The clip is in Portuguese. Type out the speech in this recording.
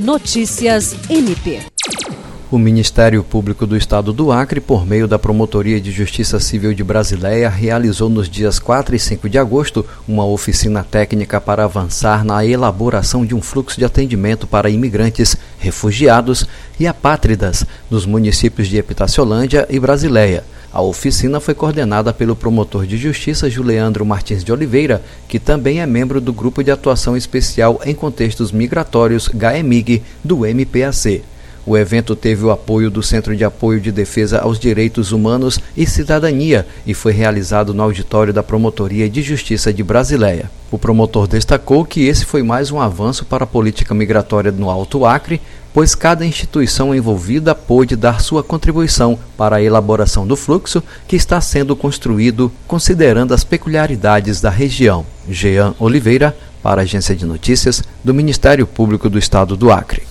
Notícias MP. O Ministério Público do Estado do Acre, por meio da Promotoria de Justiça Civil de Brasileia, realizou nos dias 4 e 5 de agosto uma oficina técnica para avançar na elaboração de um fluxo de atendimento para imigrantes, refugiados e apátridas nos municípios de Epitaciolândia e Brasileia. A oficina foi coordenada pelo promotor de justiça Juliandro Martins de Oliveira, que também é membro do Grupo de Atuação Especial em Contextos Migratórios GAEMIG do MPAC. O evento teve o apoio do Centro de Apoio de Defesa aos Direitos Humanos e Cidadania e foi realizado no auditório da Promotoria de Justiça de Brasileia. O promotor destacou que esse foi mais um avanço para a política migratória no Alto Acre, pois cada instituição envolvida pôde dar sua contribuição para a elaboração do fluxo que está sendo construído considerando as peculiaridades da região. Jean Oliveira, para a Agência de Notícias do Ministério Público do Estado do Acre.